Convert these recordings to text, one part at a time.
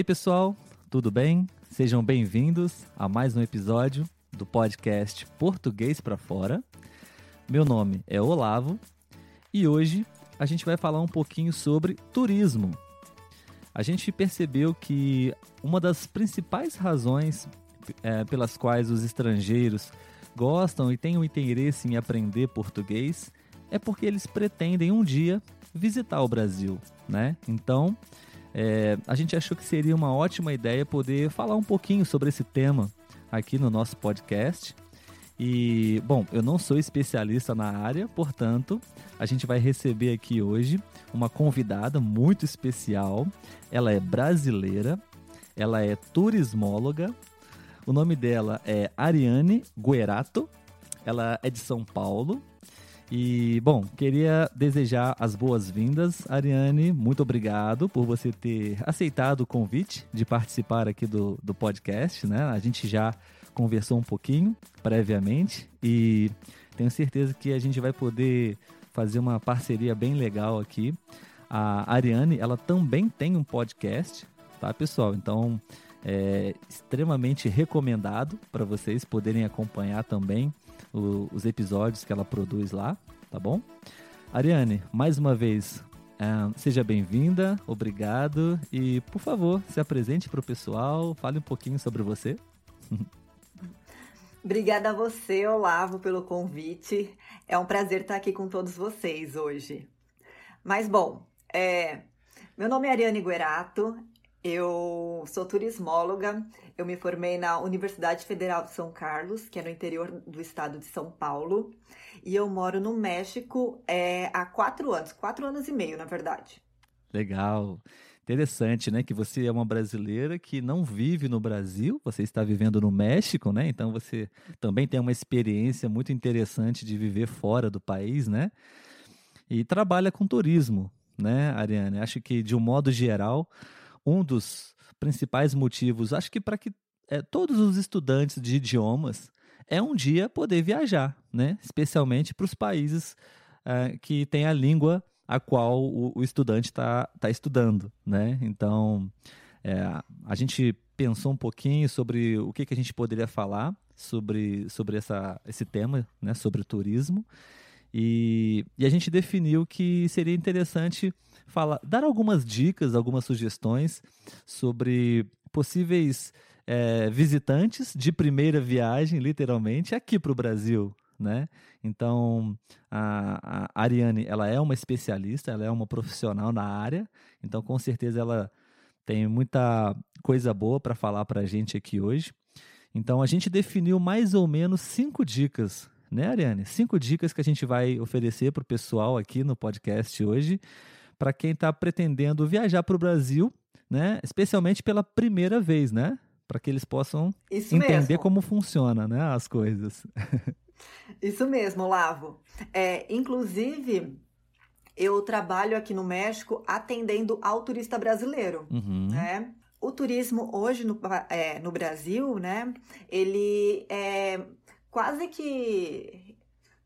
Aí, pessoal, tudo bem? Sejam bem-vindos a mais um episódio do podcast Português para Fora. Meu nome é Olavo e hoje a gente vai falar um pouquinho sobre turismo. A gente percebeu que uma das principais razões é, pelas quais os estrangeiros gostam e têm o interesse em aprender português é porque eles pretendem um dia visitar o Brasil, né? Então, é, a gente achou que seria uma ótima ideia poder falar um pouquinho sobre esse tema aqui no nosso podcast. E, bom, eu não sou especialista na área, portanto, a gente vai receber aqui hoje uma convidada muito especial. Ela é brasileira, ela é turismóloga. O nome dela é Ariane Guerato. Ela é de São Paulo e, bom, queria desejar as boas-vindas, Ariane. Muito obrigado por você ter aceitado o convite de participar aqui do, do podcast, né? A gente já conversou um pouquinho previamente e tenho certeza que a gente vai poder fazer uma parceria bem legal aqui. A Ariane, ela também tem um podcast, tá, pessoal? Então, é extremamente recomendado para vocês poderem acompanhar também o, os episódios que ela produz lá, tá bom? Ariane, mais uma vez, uh, seja bem-vinda, obrigado e, por favor, se apresente para o pessoal, fale um pouquinho sobre você. Obrigada a você, Olavo, pelo convite. É um prazer estar aqui com todos vocês hoje. Mas, bom, é, meu nome é Ariane Guerato, eu sou turismóloga, eu me formei na Universidade Federal de São Carlos, que é no interior do estado de São Paulo, e eu moro no México é, há quatro anos, quatro anos e meio, na verdade. Legal. Interessante, né? Que você é uma brasileira que não vive no Brasil, você está vivendo no México, né? Então você também tem uma experiência muito interessante de viver fora do país, né? E trabalha com turismo, né, Ariane? Acho que de um modo geral um dos principais motivos, acho que para que é, todos os estudantes de idiomas é um dia poder viajar, né? especialmente para os países é, que têm a língua a qual o, o estudante está tá estudando. Né? Então, é, a gente pensou um pouquinho sobre o que, que a gente poderia falar sobre, sobre essa, esse tema, né? sobre turismo. E, e a gente definiu que seria interessante falar, dar algumas dicas, algumas sugestões sobre possíveis é, visitantes de primeira viagem, literalmente, aqui para o Brasil. Né? Então, a, a Ariane, ela é uma especialista, ela é uma profissional na área, então com certeza ela tem muita coisa boa para falar para a gente aqui hoje. Então, a gente definiu mais ou menos cinco dicas, né, Ariane? Cinco dicas que a gente vai oferecer para o pessoal aqui no podcast hoje para quem está pretendendo viajar para o Brasil, né? Especialmente pela primeira vez, né? Para que eles possam Isso entender mesmo. como funciona, né? As coisas. Isso mesmo, Lavo. É, inclusive, eu trabalho aqui no México atendendo ao turista brasileiro, uhum. né? O turismo hoje no, é, no Brasil, né? Ele é quase que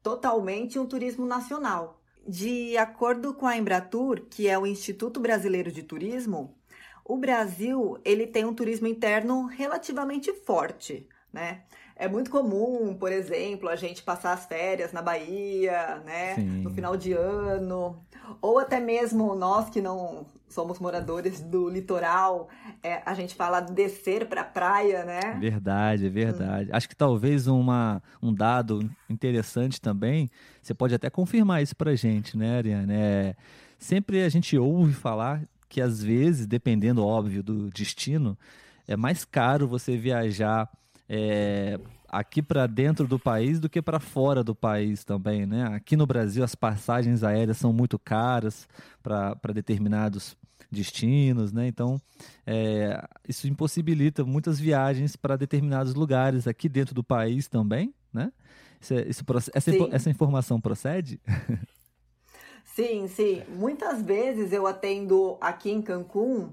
totalmente um turismo nacional. De acordo com a Embratur, que é o Instituto Brasileiro de Turismo, o Brasil ele tem um turismo interno relativamente forte, né? É muito comum, por exemplo, a gente passar as férias na Bahia, né? Sim. No final de ano. Ou até mesmo nós que não somos moradores do litoral, é, a gente fala descer para a praia, né? Verdade, é verdade. Hum. Acho que talvez uma, um dado interessante também, você pode até confirmar isso para gente, né, Ariane? É, sempre a gente ouve falar que às vezes, dependendo, óbvio, do destino, é mais caro você viajar é, aqui para dentro do país do que para fora do país também, né? Aqui no Brasil as passagens aéreas são muito caras para determinados destinos, né? Então, é, isso impossibilita muitas viagens para determinados lugares aqui dentro do país também, né? Isso, é, isso essa, essa informação procede? Sim, sim. Muitas vezes eu atendo aqui em Cancún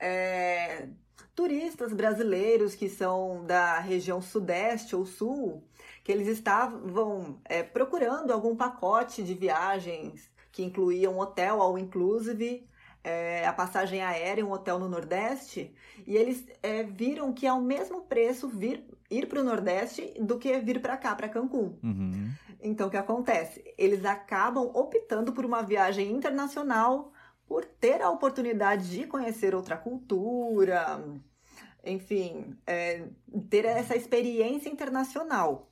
é, turistas brasileiros que são da região sudeste ou sul, que eles estavam é, procurando algum pacote de viagens que incluía um hotel all inclusive é, a passagem aérea, um hotel no Nordeste, e eles é, viram que é o mesmo preço vir, ir para o Nordeste do que vir para cá, para Cancún. Uhum. Então, o que acontece? Eles acabam optando por uma viagem internacional, por ter a oportunidade de conhecer outra cultura, enfim, é, ter essa experiência internacional.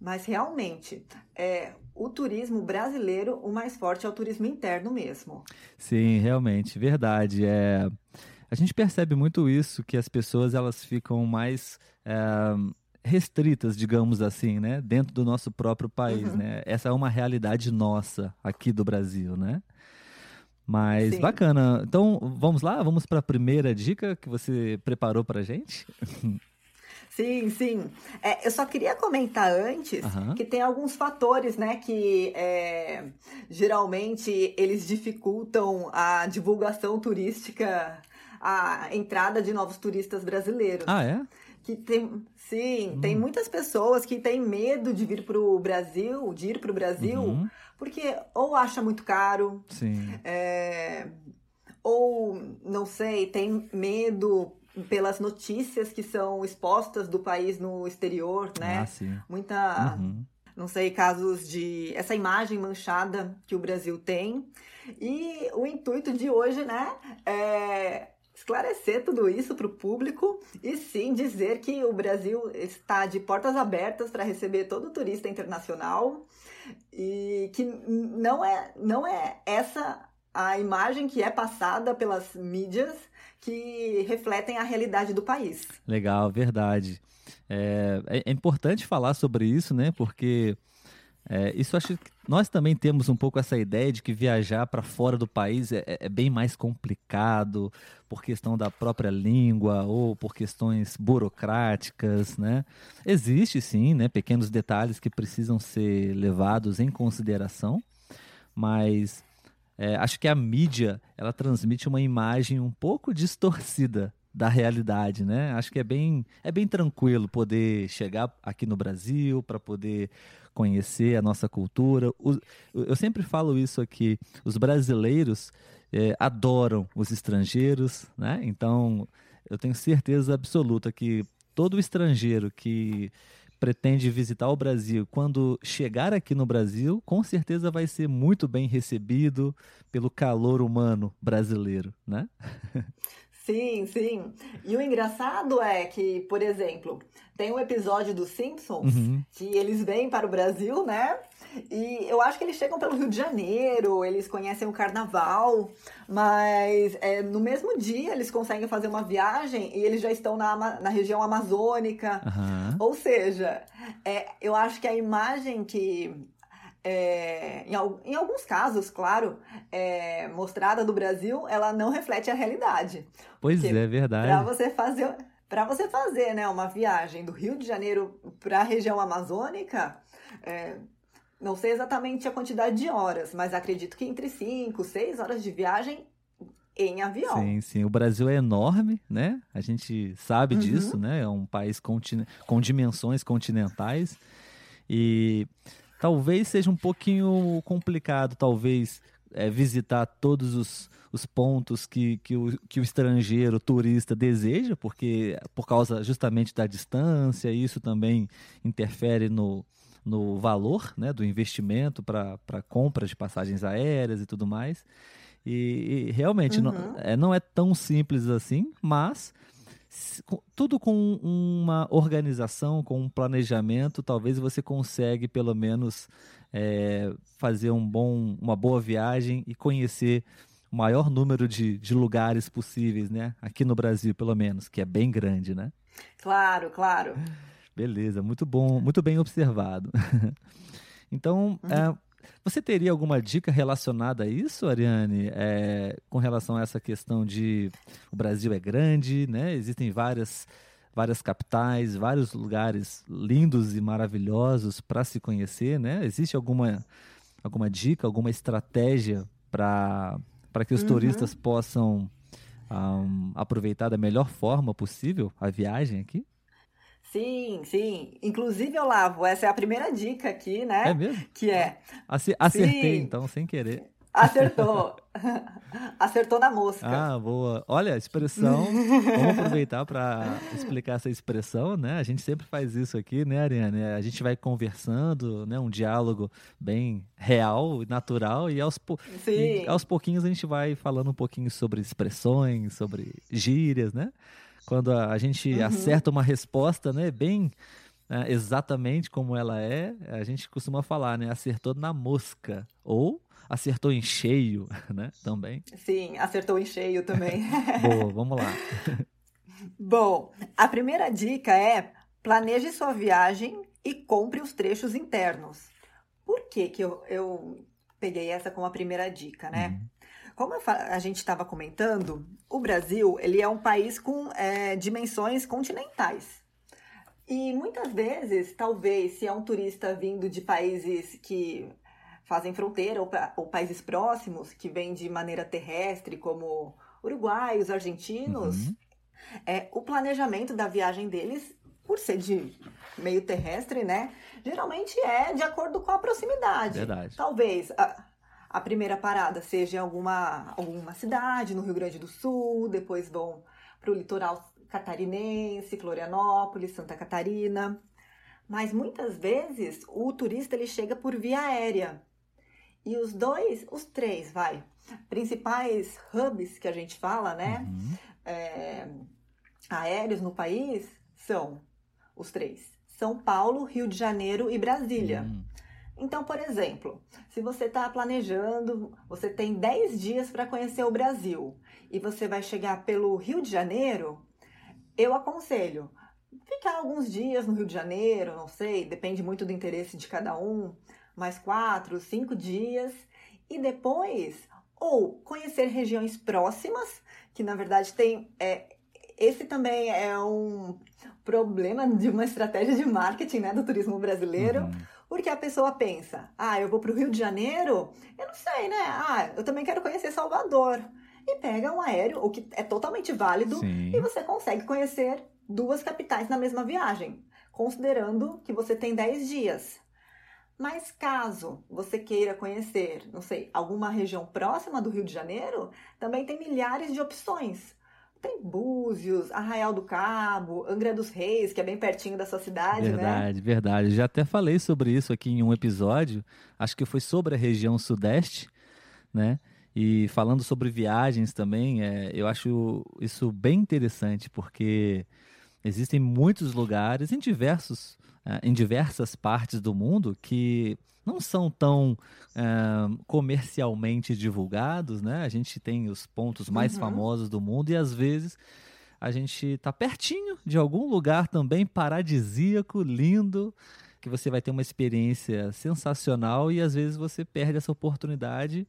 Mas realmente, é, o turismo brasileiro, o mais forte é o turismo interno mesmo. Sim, realmente, verdade. É, a gente percebe muito isso, que as pessoas elas ficam mais é, restritas, digamos assim, né? Dentro do nosso próprio país, uhum. né? Essa é uma realidade nossa aqui do Brasil, né? Mas Sim. bacana. Então, vamos lá? Vamos para a primeira dica que você preparou para gente? Sim, sim. É, eu só queria comentar antes uhum. que tem alguns fatores, né, que é, geralmente eles dificultam a divulgação turística, a entrada de novos turistas brasileiros. Ah, é? Que tem, sim, hum. tem muitas pessoas que têm medo de vir para o Brasil, de ir para o Brasil, uhum. Porque ou acha muito caro, sim. É, ou não sei, tem medo pelas notícias que são expostas do país no exterior, né? Ah. Muita, uhum. não sei, casos de essa imagem manchada que o Brasil tem. E o intuito de hoje, né, é esclarecer tudo isso para o público e sim dizer que o Brasil está de portas abertas para receber todo turista internacional e que não é, não é essa a imagem que é passada pelas mídias que refletem a realidade do país. Legal, verdade. É, é, importante falar sobre isso, né? Porque é, isso acho que nós também temos um pouco essa ideia de que viajar para fora do país é, é, bem mais complicado por questão da própria língua ou por questões burocráticas, né? Existe sim, né, pequenos detalhes que precisam ser levados em consideração, mas é, acho que a mídia ela transmite uma imagem um pouco distorcida da realidade, né? Acho que é bem, é bem tranquilo poder chegar aqui no Brasil para poder conhecer a nossa cultura. eu sempre falo isso aqui: os brasileiros é, adoram os estrangeiros, né? Então eu tenho certeza absoluta que todo estrangeiro que pretende visitar o Brasil, quando chegar aqui no Brasil, com certeza vai ser muito bem recebido pelo calor humano brasileiro, né? Sim, sim. E o engraçado é que, por exemplo, tem um episódio dos Simpsons uhum. que eles vêm para o Brasil, né? E eu acho que eles chegam pelo Rio de Janeiro, eles conhecem o carnaval, mas é, no mesmo dia eles conseguem fazer uma viagem e eles já estão na, na região amazônica. Uhum. Ou seja, é, eu acho que a imagem que é, em, em, alguns casos, claro, é, mostrada do Brasil, ela não reflete a realidade. Pois Porque é, verdade. Para você fazer, para você fazer, né, uma viagem do Rio de Janeiro para a região amazônica, é, não sei exatamente a quantidade de horas, mas acredito que entre 5, 6 horas de viagem em avião. Sim, sim. O Brasil é enorme, né? A gente sabe uhum. disso, né? É um país com dimensões continentais. E talvez seja um pouquinho complicado, talvez, é, visitar todos os, os pontos que, que, o, que o estrangeiro, o turista, deseja, porque por causa justamente da distância, isso também interfere no, no valor né, do investimento para compra de passagens aéreas e tudo mais. E, e realmente uhum. não, é, não é tão simples assim, mas tudo com uma organização, com um planejamento, talvez você consegue pelo menos é, fazer um bom, uma boa viagem e conhecer o maior número de, de lugares possíveis, né? Aqui no Brasil, pelo menos, que é bem grande, né? Claro, claro. Beleza, muito bom, muito bem observado. então, uhum. é, você teria alguma dica relacionada a isso, Ariane? É, com relação a essa questão de o Brasil é grande, né? Existem várias, várias capitais, vários lugares lindos e maravilhosos para se conhecer, né? Existe alguma, alguma dica, alguma estratégia para que os uhum. turistas possam um, aproveitar da melhor forma possível a viagem aqui? Sim, sim. Inclusive, Olavo, essa é a primeira dica aqui, né? É mesmo? Que é. Acertei, sim. então, sem querer. Acertou. Acertou na mosca. Ah, boa. Olha, expressão. Vamos aproveitar para explicar essa expressão, né? A gente sempre faz isso aqui, né, Ariane? A gente vai conversando, né? Um diálogo bem real, natural, e aos, po... e aos pouquinhos a gente vai falando um pouquinho sobre expressões, sobre gírias, né? Quando a gente uhum. acerta uma resposta, né? Bem né, exatamente como ela é, a gente costuma falar, né? Acertou na mosca. Ou acertou em cheio, né? Também. Sim, acertou em cheio também. Boa, vamos lá. Bom, a primeira dica é planeje sua viagem e compre os trechos internos. Por que, que eu, eu peguei essa como a primeira dica, né? Uhum. Como a gente estava comentando, o Brasil ele é um país com é, dimensões continentais. E muitas vezes, talvez, se é um turista vindo de países que fazem fronteira ou, ou países próximos que vêm de maneira terrestre, como Uruguai, os argentinos, uhum. é, o planejamento da viagem deles, por ser de meio terrestre, né? Geralmente é de acordo com a proximidade. Verdade. Talvez a, a primeira parada seja em alguma, alguma cidade no Rio Grande do Sul, depois vão para o litoral catarinense, Florianópolis, Santa Catarina. Mas muitas vezes o turista ele chega por via aérea. E os dois, os três, vai, principais hubs que a gente fala, né? Uhum. É, aéreos no país são os três: São Paulo, Rio de Janeiro e Brasília. Uhum. Então, por exemplo, se você está planejando, você tem 10 dias para conhecer o Brasil e você vai chegar pelo Rio de Janeiro, eu aconselho ficar alguns dias no Rio de Janeiro, não sei, depende muito do interesse de cada um mais quatro, cinco dias, e depois, ou conhecer regiões próximas, que na verdade tem. É, esse também é um problema de uma estratégia de marketing né, do turismo brasileiro. Uhum. Porque a pessoa pensa, ah, eu vou para o Rio de Janeiro, eu não sei, né? Ah, eu também quero conhecer Salvador. E pega um aéreo, o que é totalmente válido, Sim. e você consegue conhecer duas capitais na mesma viagem, considerando que você tem 10 dias. Mas caso você queira conhecer, não sei, alguma região próxima do Rio de Janeiro, também tem milhares de opções. Tem Búzios, Arraial do Cabo, Angra dos Reis, que é bem pertinho da sua cidade, verdade, né? Verdade, verdade. Já até falei sobre isso aqui em um episódio, acho que foi sobre a região sudeste, né? E falando sobre viagens também, é, eu acho isso bem interessante, porque existem muitos lugares em diversos uh, em diversas partes do mundo que não são tão uh, comercialmente divulgados, né? A gente tem os pontos mais uhum. famosos do mundo e às vezes a gente está pertinho de algum lugar também paradisíaco, lindo, que você vai ter uma experiência sensacional e às vezes você perde essa oportunidade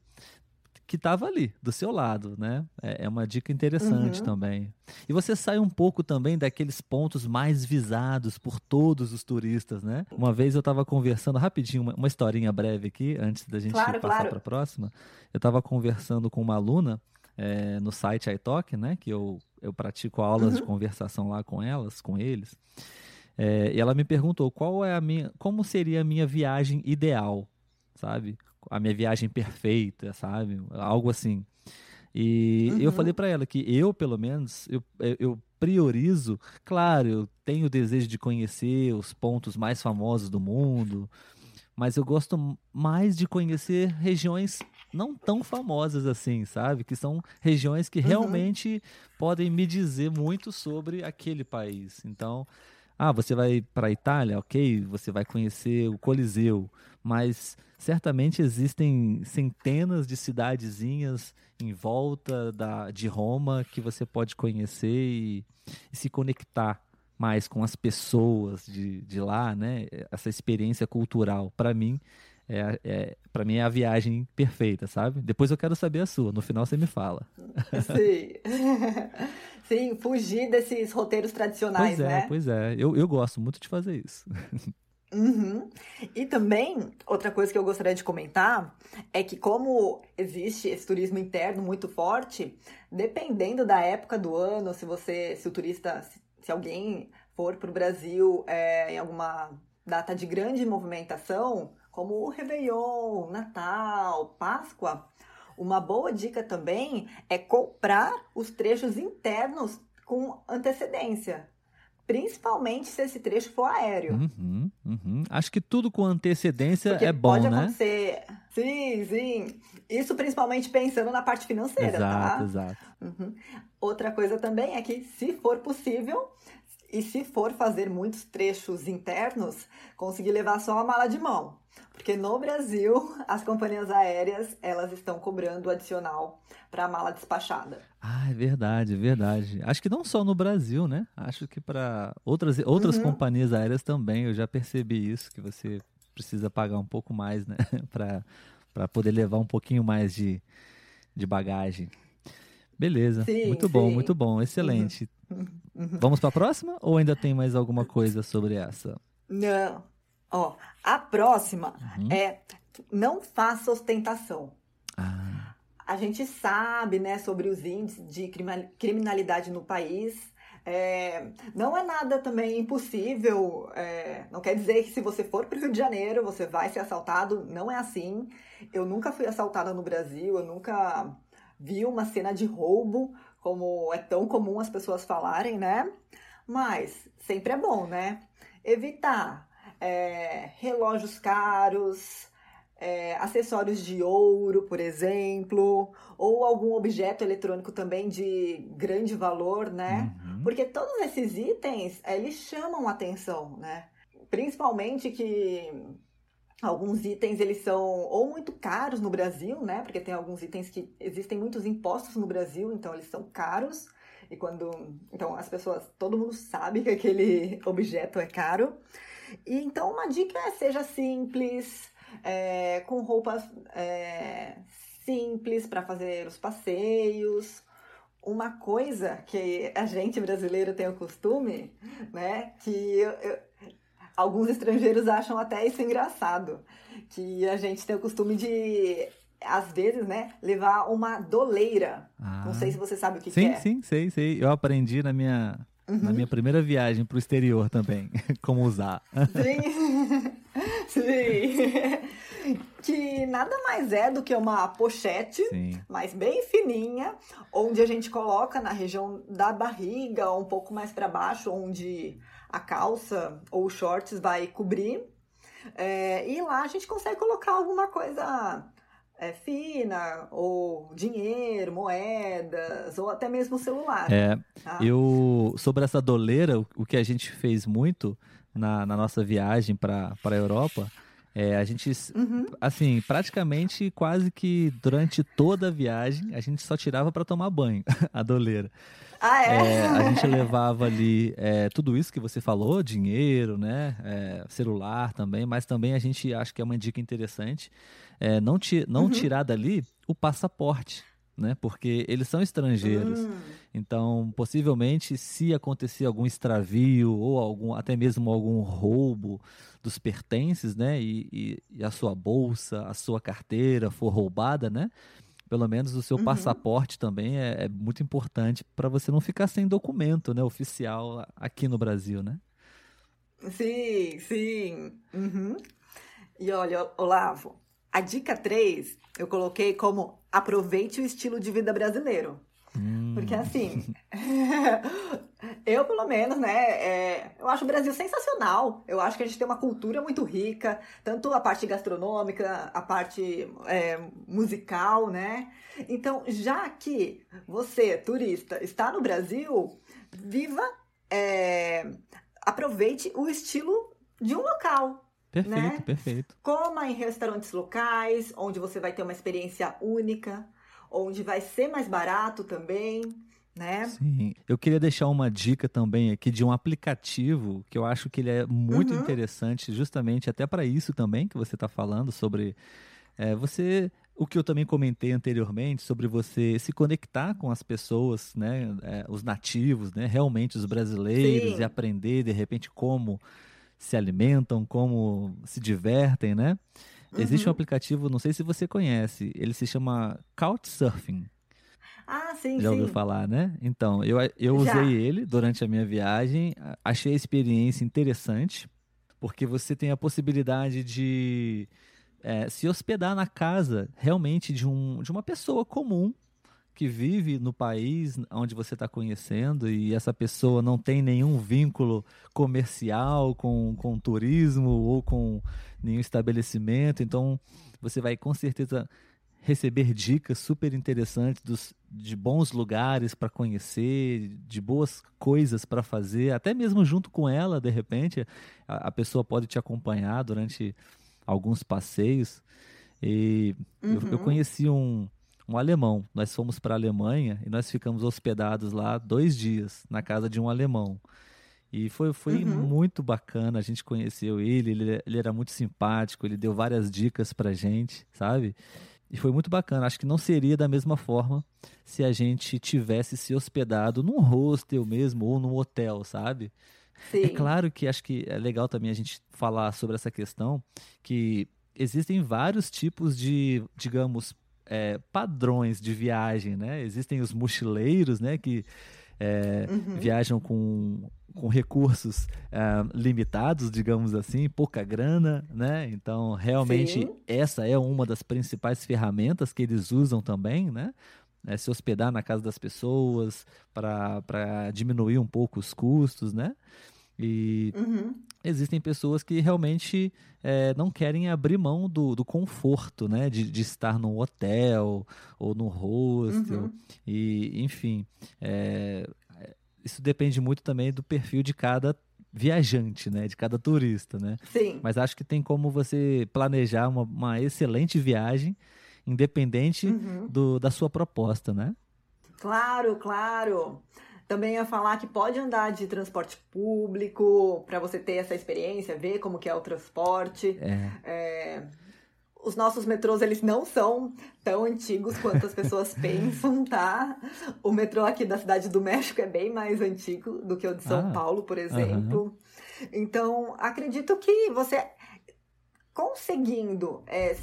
que estava ali, do seu lado, né? É, é uma dica interessante uhum. também. E você sai um pouco também daqueles pontos mais visados por todos os turistas, né? Uma vez eu estava conversando, rapidinho, uma, uma, historinha breve aqui, antes da gente claro, passar claro. para a próxima. Eu estava conversando com uma aluna é, no site iTalk, né? Que eu, eu pratico aulas uhum. de conversação lá com elas, com eles. É, e ela me perguntou qual é a minha, como seria a minha viagem ideal, sabe? A minha viagem perfeita, sabe? Algo assim. E uhum. eu falei para ela que eu, pelo menos, eu, eu priorizo, claro, eu tenho o desejo de conhecer os pontos mais famosos do mundo, mas eu gosto mais de conhecer regiões não tão famosas assim, sabe? Que são regiões que uhum. realmente podem me dizer muito sobre aquele país. Então, ah, você vai para a Itália, ok, você vai conhecer o Coliseu, mas certamente existem centenas de cidadezinhas em volta da, de Roma que você pode conhecer e, e se conectar mais com as pessoas de, de lá, né? Essa experiência cultural, para mim, é, é para mim é a viagem perfeita, sabe? Depois eu quero saber a sua. No final você me fala. Sim. Sim, fugir desses roteiros tradicionais, pois é, né? Pois é, eu, eu gosto muito de fazer isso. Uhum. E também, outra coisa que eu gostaria de comentar é que, como existe esse turismo interno muito forte, dependendo da época do ano, se você, se o turista, se, se alguém for para o Brasil é, em alguma data de grande movimentação, como o Réveillon, Natal, Páscoa, uma boa dica também é comprar os trechos internos com antecedência. Principalmente se esse trecho for aéreo. Uhum, uhum. Acho que tudo com antecedência Porque é bom, pode né? acontecer. Sim, sim. Isso principalmente pensando na parte financeira, exato, tá? Exato. Uhum. Outra coisa também é que, se for possível, e se for fazer muitos trechos internos, conseguir levar só a mala de mão. Porque no Brasil, as companhias aéreas, elas estão cobrando adicional para a mala despachada. Ah, é verdade, é verdade. Acho que não só no Brasil, né? Acho que para outras, outras uhum. companhias aéreas também, eu já percebi isso, que você precisa pagar um pouco mais, né? para poder levar um pouquinho mais de, de bagagem. Beleza, sim, muito sim. bom, muito bom, excelente. Uhum. Uhum. Vamos para a próxima ou ainda tem mais alguma coisa sobre essa? Não. Ó, a próxima uhum. é não faça ostentação. Ah. A gente sabe, né, sobre os índices de criminalidade no país. É, não é nada também impossível. É, não quer dizer que se você for para o Rio de Janeiro você vai ser assaltado. Não é assim. Eu nunca fui assaltada no Brasil. Eu nunca vi uma cena de roubo como é tão comum as pessoas falarem, né? Mas sempre é bom, né? Evitar é, relógios caros, é, acessórios de ouro, por exemplo, ou algum objeto eletrônico também de grande valor, né? Uhum. Porque todos esses itens, eles chamam atenção, né? Principalmente que alguns itens eles são ou muito caros no Brasil, né? Porque tem alguns itens que existem muitos impostos no Brasil, então eles são caros. E quando, então as pessoas, todo mundo sabe que aquele objeto é caro. E então uma dica é seja simples, é, com roupas é, simples para fazer os passeios. Uma coisa que a gente brasileiro tem o costume, né? Que eu, eu, alguns estrangeiros acham até isso engraçado, que a gente tem o costume de às vezes, né, levar uma doleira. Ah. Não sei se você sabe o que, sim, que é. Sim, sim, sei, sei. Eu aprendi na minha Uhum. Na minha primeira viagem para o exterior também, como usar. Sim, sim. Que nada mais é do que uma pochete, sim. mas bem fininha, onde a gente coloca na região da barriga, um pouco mais para baixo, onde a calça ou shorts vai cobrir. É, e lá a gente consegue colocar alguma coisa é, fina, ou dinheiro, moedas, ou até mesmo celular. É, tá? eu, sobre essa doleira, o, o, que a gente fez muito na, na nossa viagem para a Europa, é, a gente, uhum. assim, praticamente quase que durante toda a viagem, a gente só tirava para tomar banho, a doleira. Ah, é? é? a gente levava ali é, tudo isso que você falou, dinheiro, né, é, celular também, mas também a gente acha que é uma dica interessante é, não, ti, não uhum. tirar dali o passaporte. Né? Porque eles são estrangeiros. Hum. Então, possivelmente, se acontecer algum extravio ou algum, até mesmo algum roubo dos pertences, né? E, e, e a sua bolsa, a sua carteira for roubada, né? Pelo menos o seu uhum. passaporte também é, é muito importante para você não ficar sem documento, né? Oficial aqui no Brasil, né? Sim, sim. Uhum. E olha, Olavo, a dica 3 eu coloquei como aproveite o estilo de vida brasileiro. Hum. Porque assim, eu pelo menos, né, é, eu acho o Brasil sensacional. Eu acho que a gente tem uma cultura muito rica, tanto a parte gastronômica, a parte é, musical, né? Então, já que você, turista, está no Brasil, viva, é, aproveite o estilo de um local. Perfeito, né? perfeito. Coma em restaurantes locais, onde você vai ter uma experiência única, onde vai ser mais barato também. né? Sim. Eu queria deixar uma dica também aqui de um aplicativo que eu acho que ele é muito uhum. interessante, justamente até para isso também que você está falando sobre é, você o que eu também comentei anteriormente sobre você se conectar com as pessoas, né, é, os nativos, né, realmente os brasileiros Sim. e aprender de repente como se alimentam, como se divertem, né? Uhum. Existe um uhum. aplicativo, não sei se você conhece, ele se chama Couchsurfing. Ah, sim, Já ouviu falar, né? Então, eu, eu usei ele durante a minha viagem, achei a experiência interessante, porque você tem a possibilidade de é, se hospedar na casa realmente de, um, de uma pessoa comum que vive no país onde você está conhecendo e essa pessoa não tem nenhum vínculo comercial com, com turismo ou com nenhum estabelecimento, então você vai com certeza receber dicas super interessantes dos, de bons lugares para conhecer, de boas coisas para fazer, até mesmo junto com ela, de repente, a, a pessoa pode te acompanhar durante alguns passeios. E uhum. eu, eu, uhum. conheci um, um alemão. Nós fomos para a Alemanha e nós ficamos hospedados lá dois dias na casa de um alemão. E foi, foi uhum. muito bacana, a gente conheceu ele, ele, ele era muito simpático, ele deu várias dicas pra gente, sabe? E foi muito bacana. Acho que não seria da mesma forma se a gente tivesse se hospedado num hostel mesmo ou num hotel, sabe? É Sim. É claro que acho que é legal também a gente falar sobre essa questão que existem vários tipos de, digamos, é, padrões de viagem, né? Existem os mochileiros, né? Que é, uhum. viajam com, com recursos é, limitados, digamos assim, pouca grana, né? Então, realmente, Sim. essa é uma das principais ferramentas que eles usam também, né? É, se hospedar na casa das pessoas para diminuir um pouco os custos, né? E uhum. existem pessoas que realmente é, não querem abrir mão do, do conforto, né? De, de estar num hotel ou no hostel. Uhum. E, enfim, é, isso depende muito também do perfil de cada viajante, né? De cada turista, né? Sim. Mas acho que tem como você planejar uma, uma excelente viagem, independente uhum. do, da sua proposta, né? Claro, claro. Também ia falar que pode andar de transporte público para você ter essa experiência, ver como que é o transporte. É. É, os nossos metrôs, eles não são tão antigos quanto as pessoas pensam, tá? O metrô aqui da Cidade do México é bem mais antigo do que o de São ah, Paulo, por exemplo. Então, acredito que você conseguindo é,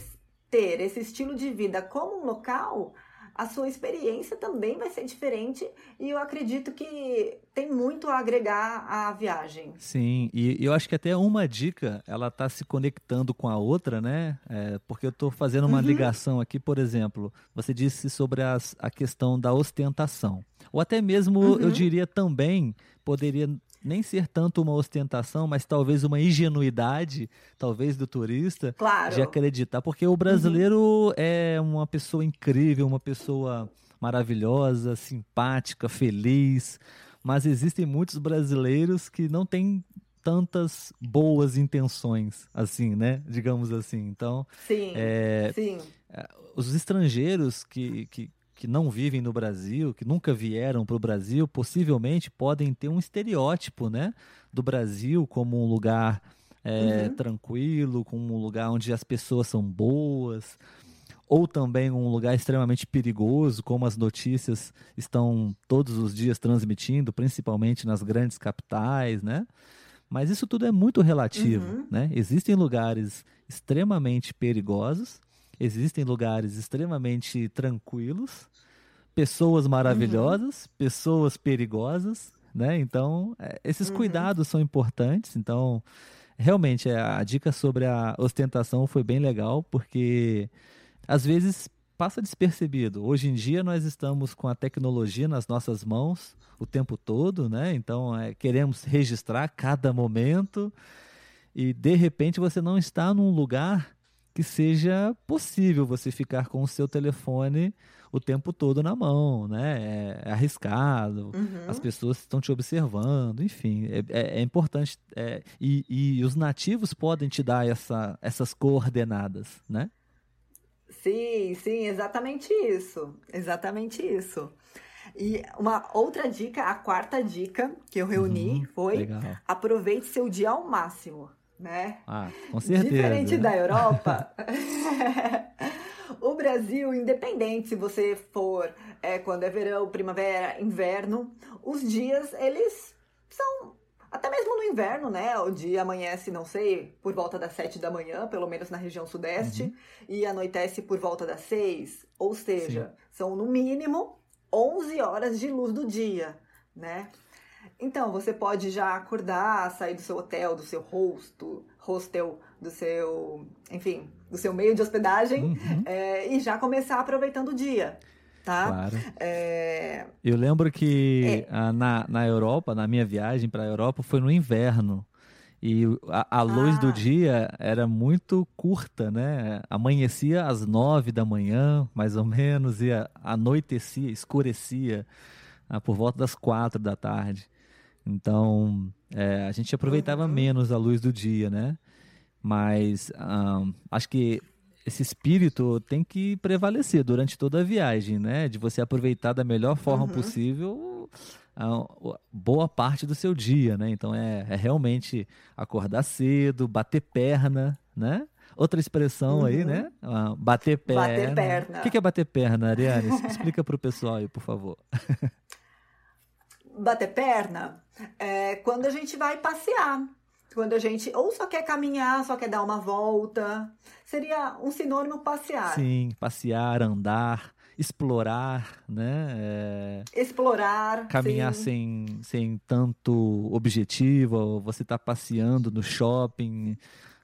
ter esse estilo de vida como um local, a sua experiência também vai ser diferente e eu acredito que tem muito a agregar à viagem. Sim, e eu acho que até uma dica, ela está se conectando com a outra, né? É, porque eu estou fazendo uma uhum. ligação aqui, por exemplo, você disse sobre as, a questão da ostentação. Ou até mesmo, uhum. eu diria também, poderia nem ser tanto uma ostentação, mas talvez uma ingenuidade, talvez do turista, claro. de acreditar, porque o brasileiro uhum. é uma pessoa incrível, uma pessoa maravilhosa, simpática, feliz, mas existem muitos brasileiros que não têm tantas boas intenções, assim, né? Digamos assim. Então, sim, é, sim. É, os estrangeiros que, que, que não vivem no Brasil, que nunca vieram para o Brasil, possivelmente podem ter um estereótipo né, do Brasil como um lugar é, uhum. tranquilo, como um lugar onde as pessoas são boas, ou também um lugar extremamente perigoso, como as notícias estão todos os dias transmitindo, principalmente nas grandes capitais, né? Mas isso tudo é muito relativo, uhum. né? Existem lugares extremamente perigosos Existem lugares extremamente tranquilos, pessoas maravilhosas, uhum. pessoas perigosas, né? Então, é, esses uhum. cuidados são importantes. Então, realmente, é, a dica sobre a ostentação foi bem legal, porque às vezes passa despercebido. Hoje em dia nós estamos com a tecnologia nas nossas mãos o tempo todo, né? Então é, queremos registrar cada momento e de repente você não está num lugar que seja possível você ficar com o seu telefone o tempo todo na mão, né? É, é arriscado, uhum. as pessoas estão te observando, enfim, é, é, é importante. É, e, e, os nativos podem te dar essa, essas coordenadas, né? Sim, sim, exatamente isso. Exatamente isso. E uma outra dica, a quarta dica que eu reuni uhum, foi legal. aproveite seu dia ao máximo, né? Ah, com certeza. Diferente da Europa, o Brasil, independente se você for é, quando é verão, primavera, inverno, os dias eles são até mesmo no inverno, né? O dia amanhece, não sei, por volta das sete da manhã, pelo menos na região sudeste, uhum. e anoitece por volta das seis. Ou seja, Sim. são no mínimo 11 horas de luz do dia, né? Então, você pode já acordar, sair do seu hotel, do seu rosto, hostel, do seu, enfim, do seu meio de hospedagem uhum. é, e já começar aproveitando o dia tá? Claro. É... Eu lembro que é... na, na Europa, na minha viagem para a Europa, foi no inverno. E a, a luz ah. do dia era muito curta, né? Amanhecia às nove da manhã, mais ou menos, e anoitecia, escurecia ah, por volta das quatro da tarde. Então, é, a gente aproveitava uhum. menos a luz do dia, né? Mas um, acho que esse espírito tem que prevalecer durante toda a viagem, né? De você aproveitar da melhor forma uhum. possível a, boa parte do seu dia, né? Então é, é, realmente acordar cedo, bater perna, né? Outra expressão uhum. aí, né? Uh, bater perna. Bater perna. O que é bater perna, Ariane? Explica para o pessoal aí, por favor. bater perna é quando a gente vai passear. Quando a gente ou só quer caminhar, só quer dar uma volta. Seria um sinônimo passear. Sim, passear, andar, explorar, né? É... Explorar. Caminhar sem, sem tanto objetivo, você está passeando no shopping.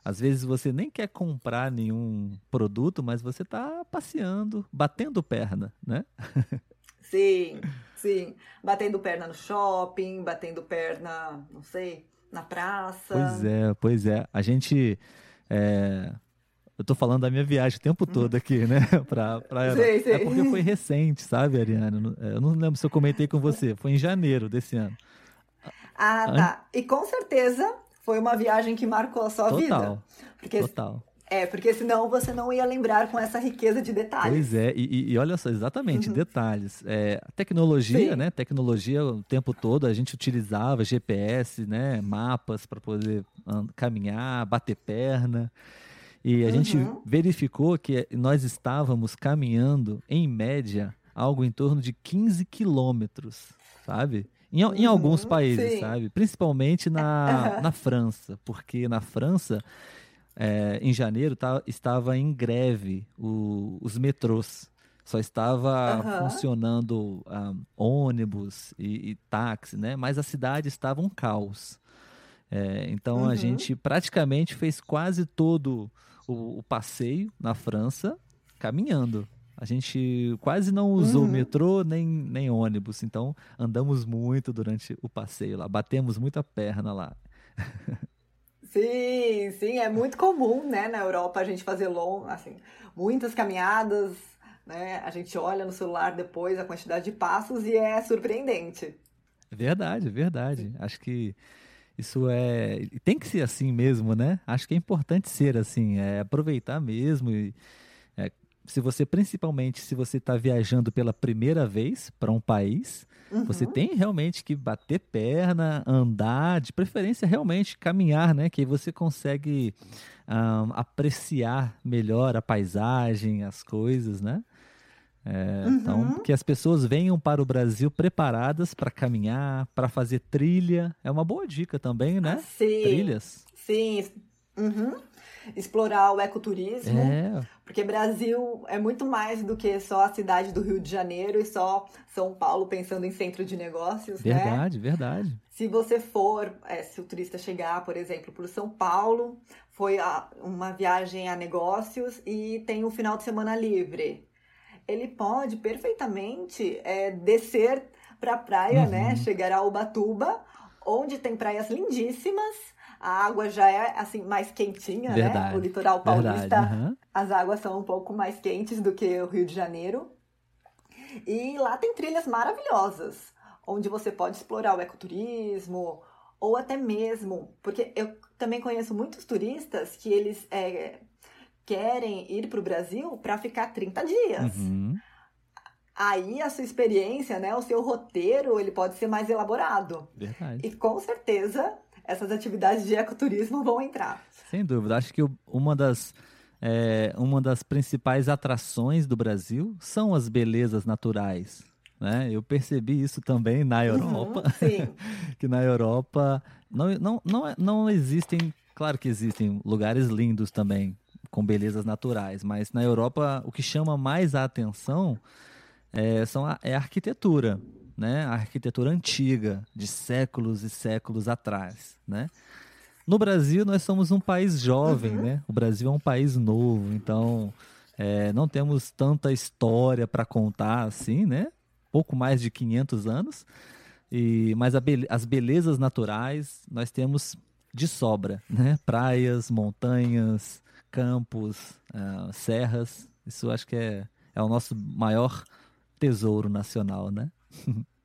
Às vezes você nem quer comprar nenhum produto, mas você está passeando, batendo perna, né? Sim, sim. Batendo perna no shopping, batendo perna, não sei, na praça. Pois é, pois é. A gente. É... Eu tô falando da minha viagem o tempo uhum. todo aqui, né? pra, pra... Sei, sei. É porque foi recente, sabe, Ariane? Eu não lembro se eu comentei com você. Foi em janeiro desse ano. Ah, tá. E com certeza foi uma viagem que marcou a sua Total. vida. Porque Total. É, porque senão você não ia lembrar com essa riqueza de detalhes. Pois é, e, e olha só, exatamente, uhum. detalhes. É, tecnologia, Sim. né? Tecnologia o tempo todo, a gente utilizava GPS, né? Mapas para poder caminhar, bater perna. E a uhum. gente verificou que nós estávamos caminhando, em média, algo em torno de 15 quilômetros, sabe? Em, em, alguns uhum, países, sim. sabe? Principalmente na, na França, porque na França é, em janeiro tá, estava em greve o, os metrôs. Só estava uhum. funcionando um, ah, ônibus e, e, táxi, né? Mas a cidade estava um caos. É, então uhum. a gente praticamente fez quase todo o, o, passeio na França caminhando. A gente quase não usou uhum. metrô nem, nem ônibus, então andamos muito durante o passeio lá, batemos muita perna lá. Sim, sim, é muito comum, né, na Europa a gente fazer long, assim, muitas caminhadas, né? A gente olha no celular depois a quantidade de passos e é surpreendente. É verdade, é verdade. Acho que isso é tem que ser assim mesmo, né? Acho que é importante ser assim, é aproveitar mesmo e se você principalmente se você está viajando pela primeira vez para um país, Uhum. Você tem realmente que bater perna, andar, de preferência realmente caminhar, né? Que aí você consegue um, apreciar melhor a paisagem, as coisas, né? É, uhum. Então, que as pessoas venham para o Brasil preparadas para caminhar, para fazer trilha. É uma boa dica também, né? Ah, sim. Trilhas. Sim. Uhum explorar o ecoturismo. É. Porque Brasil é muito mais do que só a cidade do Rio de Janeiro e só São Paulo pensando em centro de negócios. Verdade, né? verdade. Se você for, é, se o turista chegar, por exemplo, por São Paulo, foi a, uma viagem a negócios e tem um final de semana livre. Ele pode perfeitamente é, descer para a praia, né? uhum. né? Chegar a Ubatuba, onde tem praias lindíssimas a água já é assim mais quentinha, verdade, né? O litoral paulista, uhum. as águas são um pouco mais quentes do que o Rio de Janeiro. E lá tem trilhas maravilhosas, onde você pode explorar o ecoturismo, ou até mesmo, porque eu também conheço muitos turistas que eles é, querem ir para o Brasil para ficar 30 dias. Uhum. aí a sua experiência, né, o seu roteiro, ele pode ser mais elaborado. Verdade. E com certeza essas atividades de ecoturismo vão entrar. Sem dúvida. Acho que uma das, é, uma das principais atrações do Brasil são as belezas naturais. Né? Eu percebi isso também na uhum, Europa. Uhum, que na Europa não, não, não, não existem. Claro que existem lugares lindos também, com belezas naturais, mas na Europa o que chama mais a atenção é, são a, é a arquitetura, né? A arquitetura antiga, de séculos e séculos atrás, né? No Brasil, nós somos um país jovem, uhum. né? O Brasil é um país novo, então é, não temos tanta história para contar assim, né? Pouco mais de 500 anos, e, mas be as belezas naturais nós temos de sobra, né? Praias, montanhas, campos, uh, serras, isso acho que é, é o nosso maior tesouro nacional, né?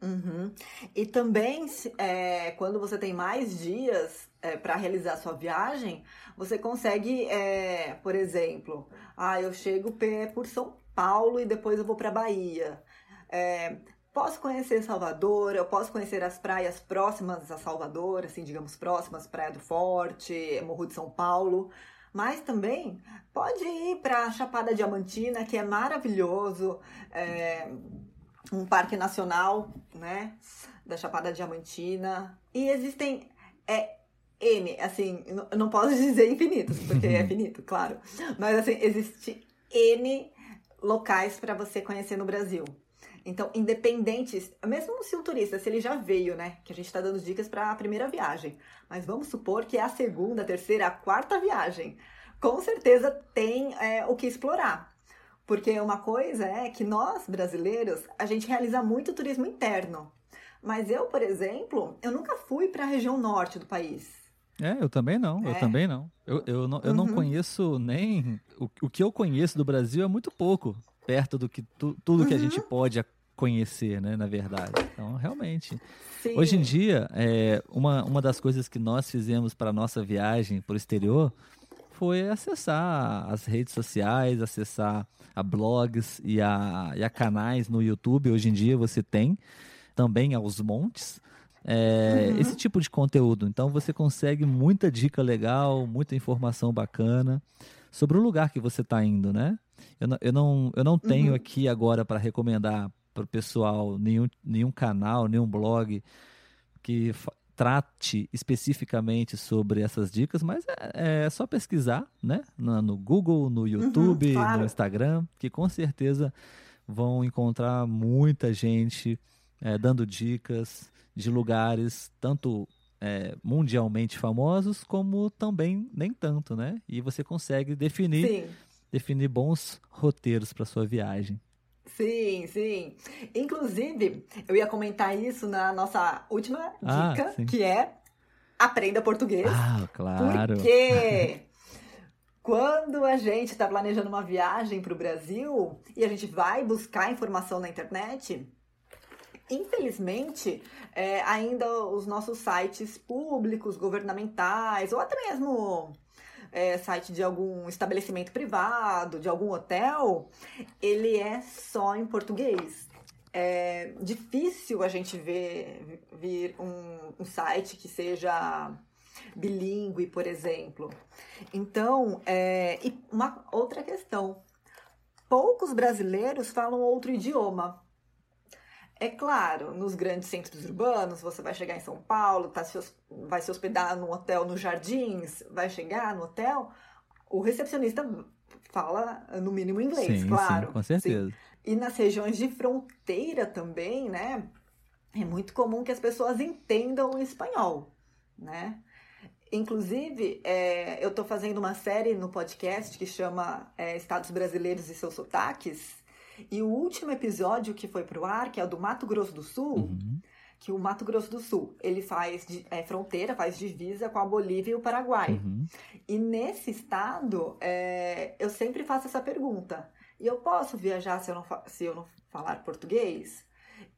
Uhum. E também, é, quando você tem mais dias é, para realizar sua viagem, você consegue, é, por exemplo, ah, eu chego por São Paulo e depois eu vou para Bahia. É, posso conhecer Salvador, eu posso conhecer as praias próximas a Salvador, assim, digamos, próximas, Praia do Forte, Morro de São Paulo. Mas também pode ir para Chapada Diamantina, que é maravilhoso, é um parque nacional, né, da Chapada Diamantina. E existem é, N, assim, eu não posso dizer infinitos, porque é finito, claro. Mas assim, existe N locais para você conhecer no Brasil. Então, independentes, mesmo se o turista, se ele já veio, né? Que a gente está dando dicas para a primeira viagem. Mas vamos supor que é a segunda, a terceira, a quarta viagem. Com certeza tem é, o que explorar. Porque uma coisa é que nós, brasileiros, a gente realiza muito turismo interno. Mas eu, por exemplo, eu nunca fui para a região norte do país. É, eu também não, é. eu também não. Eu, eu, não, eu uhum. não conheço nem. O, o que eu conheço do Brasil é muito pouco perto do que tu, tudo uhum. que a gente uhum. pode conhecer, né, na verdade. Então, realmente. Sim. Hoje em dia, é, uma, uma das coisas que nós fizemos para a nossa viagem para o exterior foi acessar as redes sociais, acessar a blogs e a, e a canais no YouTube. Hoje em dia você tem também aos montes. É, uhum. Esse tipo de conteúdo. Então você consegue muita dica legal, muita informação bacana sobre o lugar que você está indo, né? Eu não, eu não, eu não tenho uhum. aqui agora para recomendar para o pessoal nenhum, nenhum canal, nenhum blog que trate especificamente sobre essas dicas, mas é, é só pesquisar, né? No, no Google, no uhum, YouTube, uhum, claro. no Instagram, que com certeza vão encontrar muita gente é, dando dicas de lugares, tanto é, mundialmente famosos, como também nem tanto, né? E você consegue definir, Sim. definir bons roteiros para sua viagem. Sim, sim. Inclusive, eu ia comentar isso na nossa última ah, dica, ah, que é aprenda português. Ah, claro. Porque quando a gente está planejando uma viagem para o Brasil e a gente vai buscar informação na internet, infelizmente, é, ainda os nossos sites públicos, governamentais, ou até mesmo é, site de algum estabelecimento privado, de algum hotel, ele é só em português. É difícil a gente ver vir um, um site que seja bilíngue, por exemplo. Então, é, e uma outra questão: poucos brasileiros falam outro idioma. É claro, nos grandes centros urbanos, você vai chegar em São Paulo, tá se, vai se hospedar num hotel nos Jardins, vai chegar no hotel, o recepcionista fala no mínimo inglês, sim, claro. Sim, com certeza. Sim. E nas regiões de fronteira também, né? É muito comum que as pessoas entendam o espanhol, né? Inclusive, é, eu estou fazendo uma série no podcast que chama é, Estados Brasileiros e seus sotaques, e o último episódio que foi pro ar, que é o do Mato Grosso do Sul, uhum. que o Mato Grosso do Sul, ele faz é, fronteira, faz divisa com a Bolívia e o Paraguai. Uhum. E nesse estado, é, eu sempre faço essa pergunta. E eu posso viajar se eu não, se eu não falar português?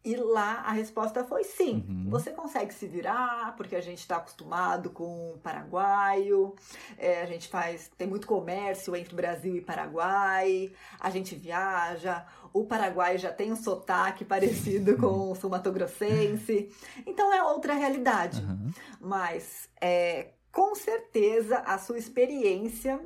E lá a resposta foi sim. Uhum. Você consegue se virar, porque a gente está acostumado com o paraguaio, é, a gente faz. tem muito comércio entre Brasil e Paraguai, a gente viaja, o Paraguai já tem um sotaque parecido com o sumatogrossense. Então é outra realidade. Uhum. Mas é, com certeza a sua experiência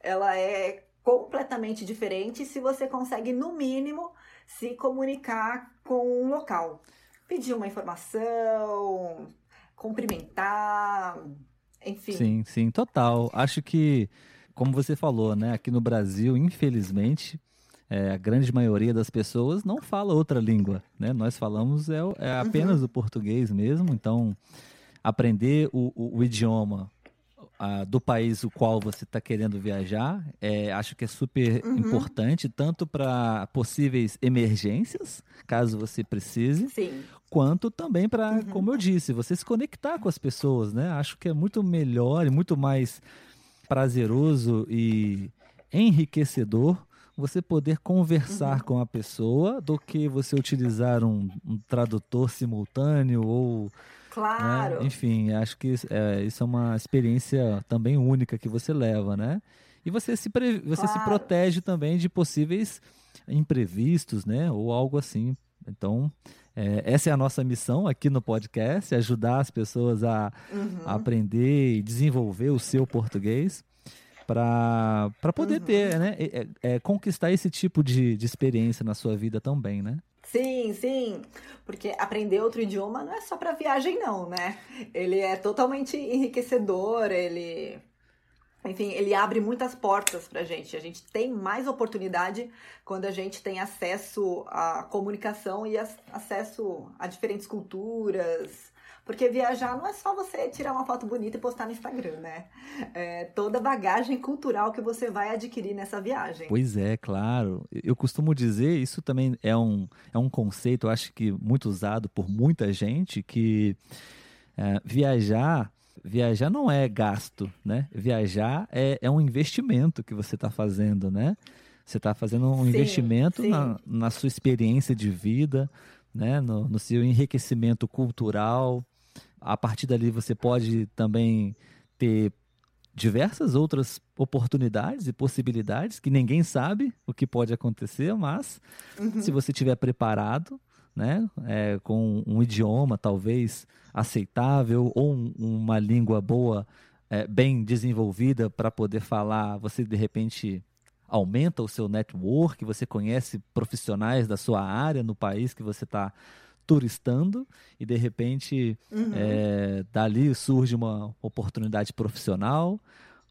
ela é completamente diferente se você consegue, no mínimo, se comunicar com um local. Pedir uma informação, cumprimentar, enfim. Sim, sim, total. Acho que, como você falou, né, aqui no Brasil, infelizmente, é, a grande maioria das pessoas não fala outra língua, né? Nós falamos é, é apenas uhum. o português mesmo, então aprender o, o, o idioma uh, do país o qual você está querendo viajar. É, acho que é super uhum. importante, tanto para possíveis emergências, caso você precise, Sim. quanto também para, uhum. como eu disse, você se conectar com as pessoas, né? Acho que é muito melhor e muito mais prazeroso e enriquecedor você poder conversar uhum. com a pessoa do que você utilizar um, um tradutor simultâneo ou Claro. Né? Enfim, acho que é, isso é uma experiência também única que você leva, né? E você se, pre... você claro. se protege também de possíveis imprevistos, né? Ou algo assim. Então, é, essa é a nossa missão aqui no podcast, ajudar as pessoas a, uhum. a aprender e desenvolver o seu português para poder uhum. ter, né? É, é, conquistar esse tipo de, de experiência na sua vida também, né? Sim, sim, porque aprender outro idioma não é só para viagem não, né? Ele é totalmente enriquecedor, ele enfim, ele abre muitas portas para a gente. A gente tem mais oportunidade quando a gente tem acesso à comunicação e acesso a diferentes culturas, porque viajar não é só você tirar uma foto bonita e postar no Instagram, né? É toda a bagagem cultural que você vai adquirir nessa viagem. Pois é, claro. Eu costumo dizer, isso também é um, é um conceito, eu acho que muito usado por muita gente, que é, viajar viajar não é gasto, né? Viajar é, é um investimento que você está fazendo, né? Você está fazendo um sim, investimento sim. Na, na sua experiência de vida, né? No, no seu enriquecimento cultural, a partir dali você pode também ter diversas outras oportunidades e possibilidades que ninguém sabe o que pode acontecer, mas uhum. se você estiver preparado, né, é, com um idioma talvez aceitável ou um, uma língua boa, é, bem desenvolvida para poder falar, você de repente aumenta o seu network, você conhece profissionais da sua área no país que você está turistando e de repente uhum. é, dali surge uma oportunidade profissional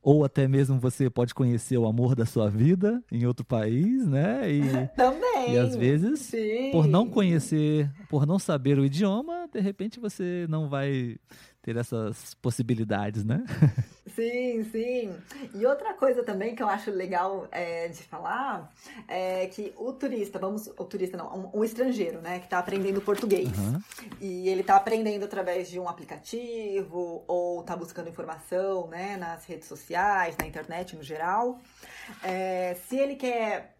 ou até mesmo você pode conhecer o amor da sua vida em outro país, né? E, Também. E às vezes, Sim. por não conhecer, por não saber o idioma, de repente você não vai ter essas possibilidades, né? Sim, sim. E outra coisa também que eu acho legal é, de falar é que o turista, vamos, o turista não, um, um estrangeiro, né, que está aprendendo português uhum. e ele está aprendendo através de um aplicativo ou está buscando informação, né, nas redes sociais, na internet no geral. É, se ele quer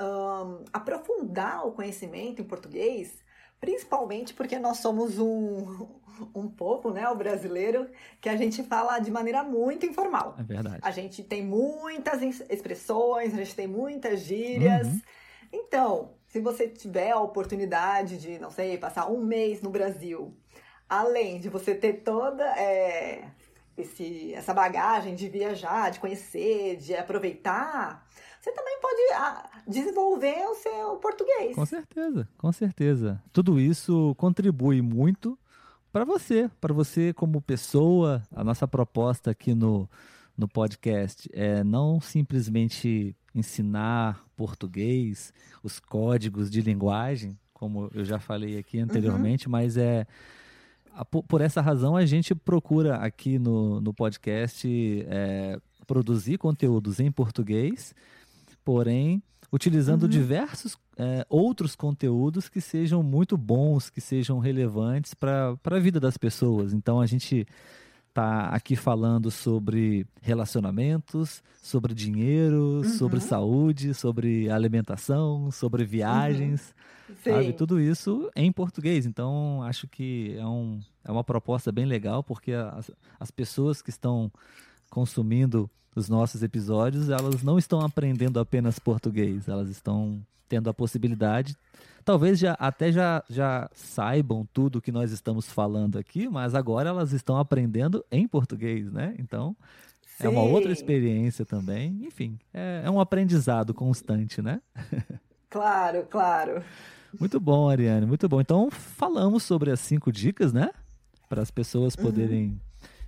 um, aprofundar o conhecimento em português, principalmente porque nós somos um, um povo, né, o brasileiro, que a gente fala de maneira muito informal. É verdade. A gente tem muitas expressões, a gente tem muitas gírias. Uhum. Então, se você tiver a oportunidade de, não sei, passar um mês no Brasil, além de você ter toda é, esse, essa bagagem de viajar, de conhecer, de aproveitar, você também pode ah, desenvolver o seu português. Com certeza, com certeza. Tudo isso contribui muito para você, para você como pessoa. A nossa proposta aqui no, no podcast é não simplesmente ensinar português, os códigos de linguagem, como eu já falei aqui anteriormente, uhum. mas é por essa razão a gente procura aqui no, no podcast é, produzir conteúdos em português, porém utilizando uhum. diversos é, outros conteúdos que sejam muito bons, que sejam relevantes para a vida das pessoas. Então a gente está aqui falando sobre relacionamentos, sobre dinheiro, uhum. sobre saúde, sobre alimentação, sobre viagens, uhum. sabe? Tudo isso em português. Então, acho que é, um, é uma proposta bem legal, porque as, as pessoas que estão consumindo os nossos episódios, elas não estão aprendendo apenas português, elas estão tendo a possibilidade talvez já até já, já saibam tudo que nós estamos falando aqui, mas agora elas estão aprendendo em português, né? Então Sim. é uma outra experiência também. Enfim, é, é um aprendizado constante, né? Claro, claro. Muito bom, Ariane, muito bom. Então falamos sobre as cinco dicas, né? Para as pessoas uhum. poderem uhum.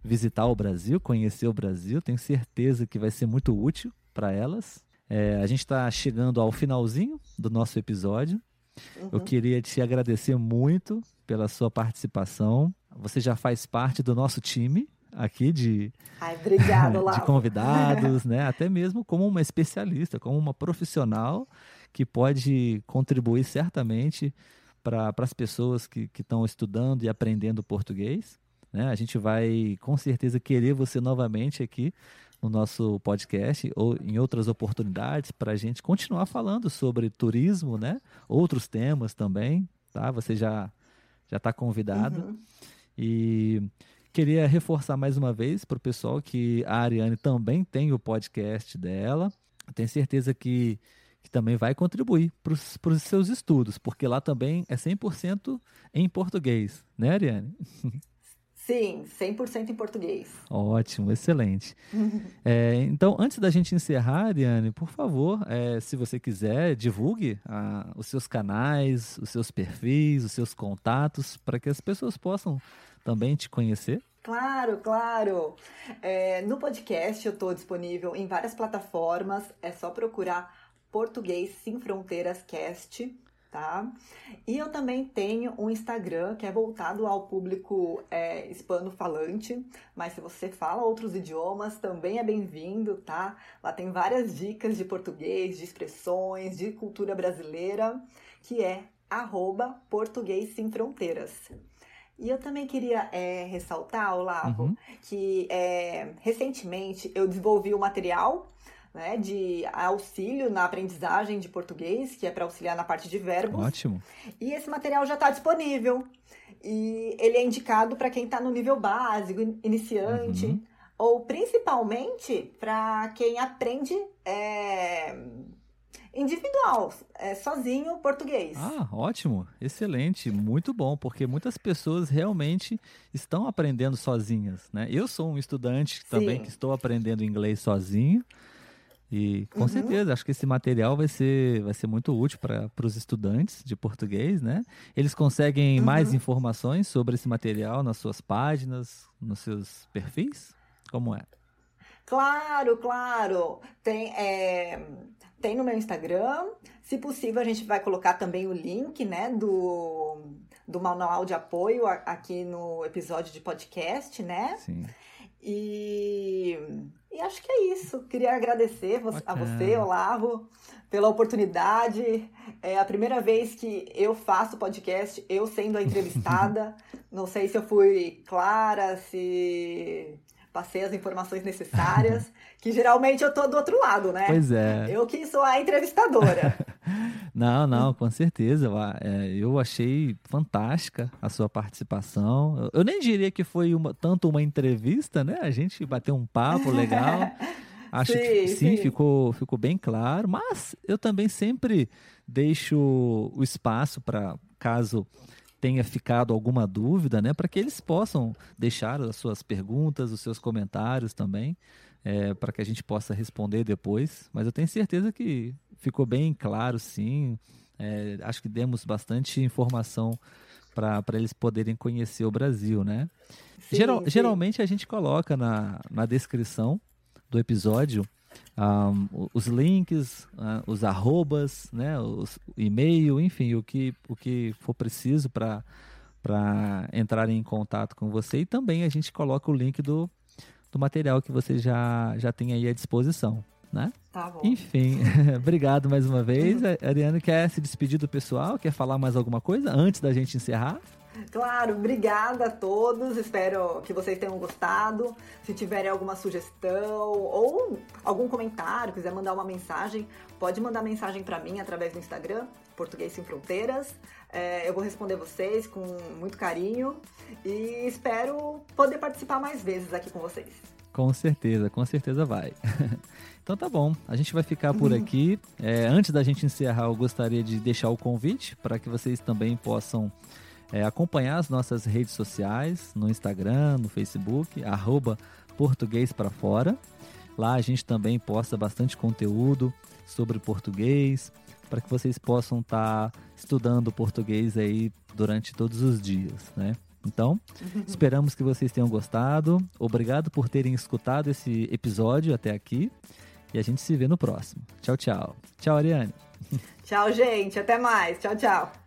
Visitar o Brasil, conhecer o Brasil. Tenho certeza que vai ser muito útil para elas. É, a gente está chegando ao finalzinho do nosso episódio. Uhum. Eu queria te agradecer muito pela sua participação. Você já faz parte do nosso time aqui de, Ai, obrigado, de convidados, né? Até mesmo como uma especialista, como uma profissional que pode contribuir certamente para as pessoas que estão estudando e aprendendo português. Né? A gente vai com certeza querer você novamente aqui no nosso podcast ou em outras oportunidades para a gente continuar falando sobre turismo, né? Outros temas também, tá? Você já já está convidado. Uhum. E queria reforçar mais uma vez para o pessoal que a Ariane também tem o podcast dela. Tenho certeza que, que também vai contribuir para os seus estudos, porque lá também é 100% em português, né, Ariane? Sim, 100% em português. Ótimo, excelente. é, então, antes da gente encerrar, Ariane, por favor, é, se você quiser, divulgue ah, os seus canais, os seus perfis, os seus contatos, para que as pessoas possam também te conhecer. Claro, claro. É, no podcast eu estou disponível em várias plataformas. É só procurar Português Sem Fronteiras Cast tá? E eu também tenho um Instagram que é voltado ao público é, hispano-falante, mas se você fala outros idiomas, também é bem-vindo, tá? Lá tem várias dicas de português, de expressões, de cultura brasileira, que é arroba Português Sem Fronteiras. E eu também queria é, ressaltar, Olavo, uhum. que é, recentemente eu desenvolvi um material né, de auxílio na aprendizagem de português, que é para auxiliar na parte de verbos. Ótimo. E esse material já está disponível. E ele é indicado para quem está no nível básico, iniciante, uhum. ou principalmente para quem aprende é, individual, é, sozinho, português. Ah, ótimo, excelente, muito bom, porque muitas pessoas realmente estão aprendendo sozinhas, né? Eu sou um estudante também Sim. que estou aprendendo inglês sozinho. E com uhum. certeza, acho que esse material vai ser, vai ser muito útil para os estudantes de português, né? Eles conseguem uhum. mais informações sobre esse material nas suas páginas, nos seus perfis? Como é? Claro, claro. Tem, é, tem no meu Instagram. Se possível, a gente vai colocar também o link né, do, do manual de apoio aqui no episódio de podcast, né? Sim. E, e acho que é isso. Queria agradecer a você, Olavo, pela oportunidade. É a primeira vez que eu faço podcast, eu sendo a entrevistada. Não sei se eu fui clara, se passei as informações necessárias, que geralmente eu tô do outro lado, né? Pois é. Eu que sou a entrevistadora. não, não, com certeza. É, eu achei fantástica a sua participação. Eu nem diria que foi uma, tanto uma entrevista, né? A gente bateu um papo legal. Acho sim, que sim, sim, Ficou, ficou bem claro, mas eu também sempre deixo o espaço para caso tenha ficado alguma dúvida, né, para que eles possam deixar as suas perguntas, os seus comentários também, é, para que a gente possa responder depois. Mas eu tenho certeza que ficou bem claro, sim. É, acho que demos bastante informação para eles poderem conhecer o Brasil, né? Sim, Geral, sim. Geralmente a gente coloca na, na descrição do episódio um, os links, uh, os arrobas, né, os e-mail, enfim, o que, o que for preciso para para entrar em contato com você e também a gente coloca o link do, do material que você já, já tem aí à disposição, né? Tá bom. Enfim, obrigado mais uma vez. A Ariane quer se despedir do pessoal? Quer falar mais alguma coisa antes da gente encerrar? Claro, obrigada a todos. Espero que vocês tenham gostado. Se tiverem alguma sugestão ou algum comentário, quiser mandar uma mensagem, pode mandar mensagem para mim através do Instagram, Português Sem Fronteiras. É, eu vou responder vocês com muito carinho e espero poder participar mais vezes aqui com vocês. Com certeza, com certeza vai. então tá bom, a gente vai ficar por aqui. É, antes da gente encerrar, eu gostaria de deixar o convite para que vocês também possam é, acompanhar as nossas redes sociais, no Instagram, no Facebook, arroba português para fora. Lá a gente também posta bastante conteúdo sobre português, para que vocês possam estar tá estudando português aí durante todos os dias, né? Então, esperamos que vocês tenham gostado. Obrigado por terem escutado esse episódio até aqui. E a gente se vê no próximo. Tchau, tchau. Tchau, Ariane. Tchau, gente. Até mais. Tchau, tchau.